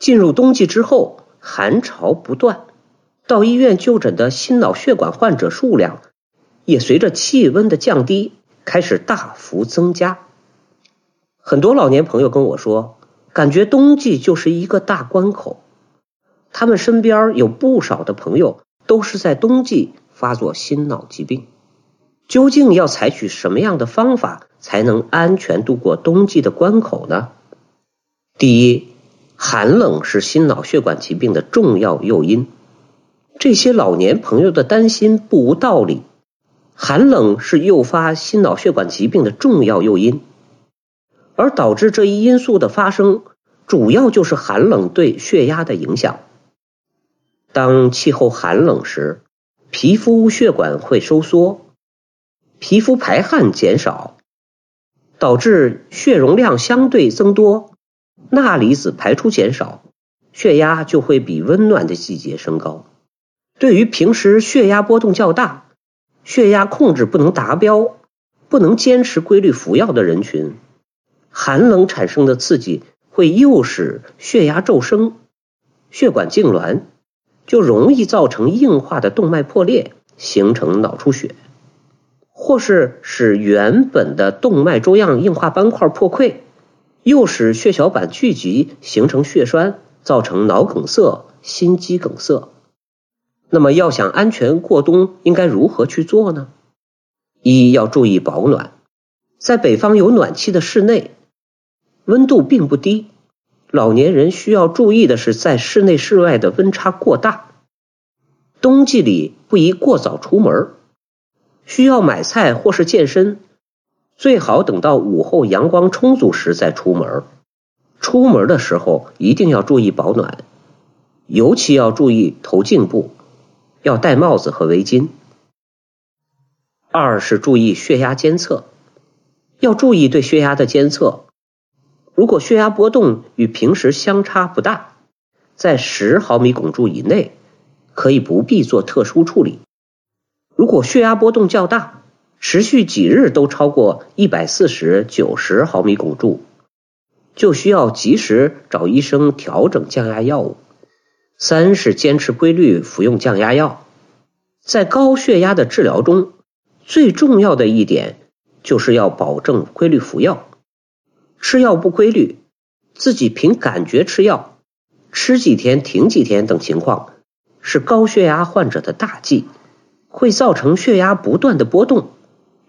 进入冬季之后，寒潮不断，到医院就诊的心脑血管患者数量也随着气温的降低开始大幅增加。很多老年朋友跟我说，感觉冬季就是一个大关口。他们身边有不少的朋友都是在冬季发作心脑疾病。究竟要采取什么样的方法才能安全度过冬季的关口呢？第一。寒冷是心脑血管疾病的重要诱因，这些老年朋友的担心不无道理。寒冷是诱发心脑血管疾病的重要诱因，而导致这一因素的发生，主要就是寒冷对血压的影响。当气候寒冷时，皮肤血管会收缩，皮肤排汗减少，导致血容量相对增多。钠离子排出减少，血压就会比温暖的季节升高。对于平时血压波动较大、血压控制不能达标、不能坚持规律服药的人群，寒冷产生的刺激会诱使血压骤升，血管痉挛，就容易造成硬化的动脉破裂，形成脑出血，或是使原本的动脉粥样硬化斑块破溃。又使血小板聚集形成血栓，造成脑梗塞、心肌梗塞。那么，要想安全过冬，应该如何去做呢？一要注意保暖，在北方有暖气的室内，温度并不低。老年人需要注意的是，在室内室外的温差过大。冬季里不宜过早出门，需要买菜或是健身。最好等到午后阳光充足时再出门。出门的时候一定要注意保暖，尤其要注意头颈部，要戴帽子和围巾。二是注意血压监测，要注意对血压的监测。如果血压波动与平时相差不大，在十毫米汞柱以内，可以不必做特殊处理。如果血压波动较大，持续几日都超过一百四十九十毫米汞柱，就需要及时找医生调整降压药物。三是坚持规律服用降压药。在高血压的治疗中，最重要的一点就是要保证规律服药。吃药不规律，自己凭感觉吃药，吃几天停几天等情况，是高血压患者的大忌，会造成血压不断的波动。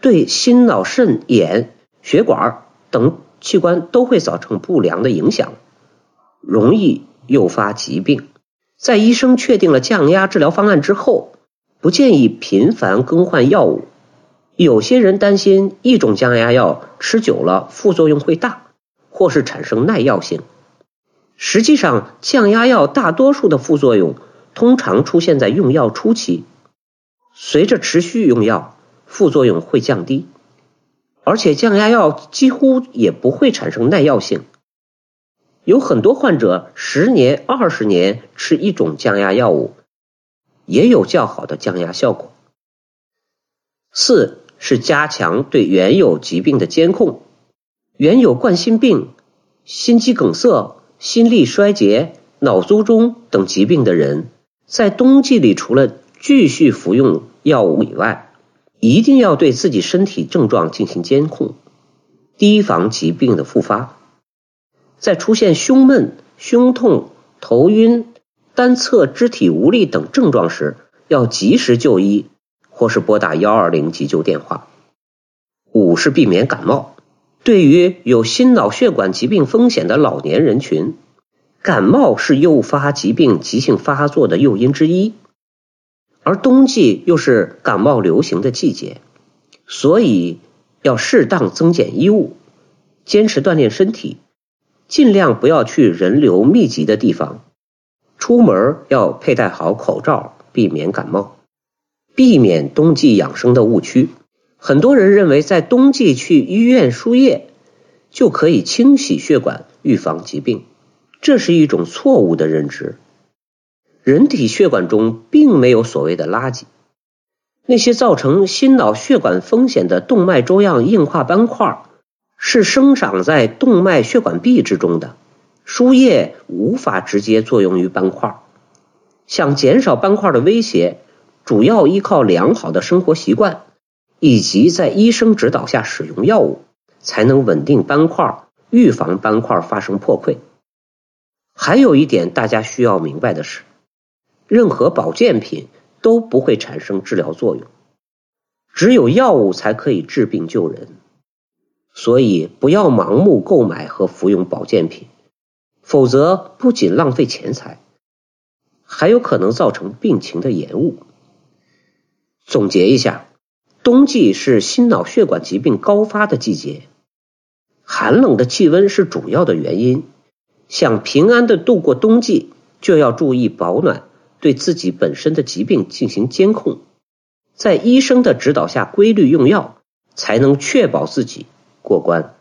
对心脑肾眼血管等器官都会造成不良的影响，容易诱发疾病。在医生确定了降压治疗方案之后，不建议频繁更换药物。有些人担心一种降压药吃久了副作用会大，或是产生耐药性。实际上，降压药大多数的副作用通常出现在用药初期，随着持续用药。副作用会降低，而且降压药几乎也不会产生耐药性。有很多患者十年、二十年吃一种降压药物，也有较好的降压效果。四是加强对原有疾病的监控，原有冠心病、心肌梗塞、心力衰竭、脑卒中等疾病的人，在冬季里除了继续服用药物以外，一定要对自己身体症状进行监控，提防疾病的复发。在出现胸闷、胸痛、头晕、单侧肢体无力等症状时，要及时就医，或是拨打幺二零急救电话。五是避免感冒。对于有心脑血管疾病风险的老年人群，感冒是诱发疾病急性发作的诱因之一。而冬季又是感冒流行的季节，所以要适当增减衣物，坚持锻炼身体，尽量不要去人流密集的地方。出门要佩戴好口罩，避免感冒，避免冬季养生的误区。很多人认为在冬季去医院输液就可以清洗血管，预防疾病，这是一种错误的认知。人体血管中并没有所谓的垃圾，那些造成心脑血管风险的动脉粥样硬化斑块是生长在动脉血管壁之中的，输液无法直接作用于斑块，想减少斑块的威胁，主要依靠良好的生活习惯以及在医生指导下使用药物，才能稳定斑块，预防斑块发生破溃。还有一点大家需要明白的是，任何保健品都不会产生治疗作用，只有药物才可以治病救人。所以不要盲目购买和服用保健品，否则不仅浪费钱财，还有可能造成病情的延误。总结一下，冬季是心脑血管疾病高发的季节，寒冷的气温是主要的原因。想平安的度过冬季，就要注意保暖，对自己本身的疾病进行监控，在医生的指导下规律用药，才能确保自己过关。